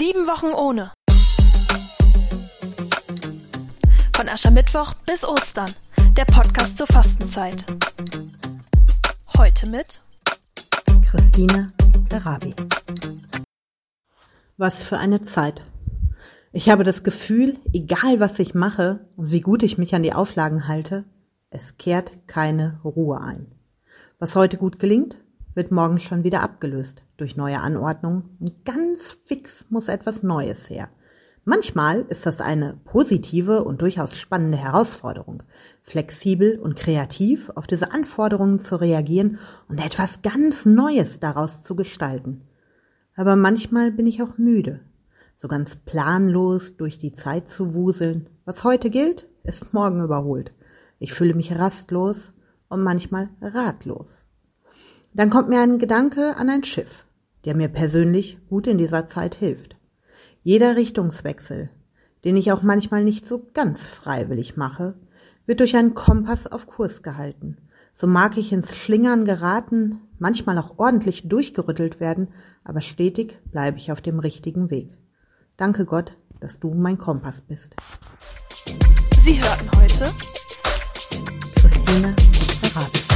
Sieben Wochen ohne. Von Aschermittwoch bis Ostern. Der Podcast zur Fastenzeit. Heute mit Christine Berabi. Was für eine Zeit. Ich habe das Gefühl, egal was ich mache und wie gut ich mich an die Auflagen halte, es kehrt keine Ruhe ein. Was heute gut gelingt, wird morgen schon wieder abgelöst durch neue Anordnungen und ganz fix muss etwas Neues her. Manchmal ist das eine positive und durchaus spannende Herausforderung, flexibel und kreativ auf diese Anforderungen zu reagieren und etwas ganz Neues daraus zu gestalten. Aber manchmal bin ich auch müde, so ganz planlos durch die Zeit zu wuseln. Was heute gilt, ist morgen überholt. Ich fühle mich rastlos und manchmal ratlos. Dann kommt mir ein Gedanke an ein Schiff der mir persönlich gut in dieser Zeit hilft. Jeder Richtungswechsel, den ich auch manchmal nicht so ganz freiwillig mache, wird durch einen Kompass auf Kurs gehalten. So mag ich ins Schlingern geraten, manchmal auch ordentlich durchgerüttelt werden, aber stetig bleibe ich auf dem richtigen Weg. Danke Gott, dass du mein Kompass bist. Sie hörten heute Christine Ferrari.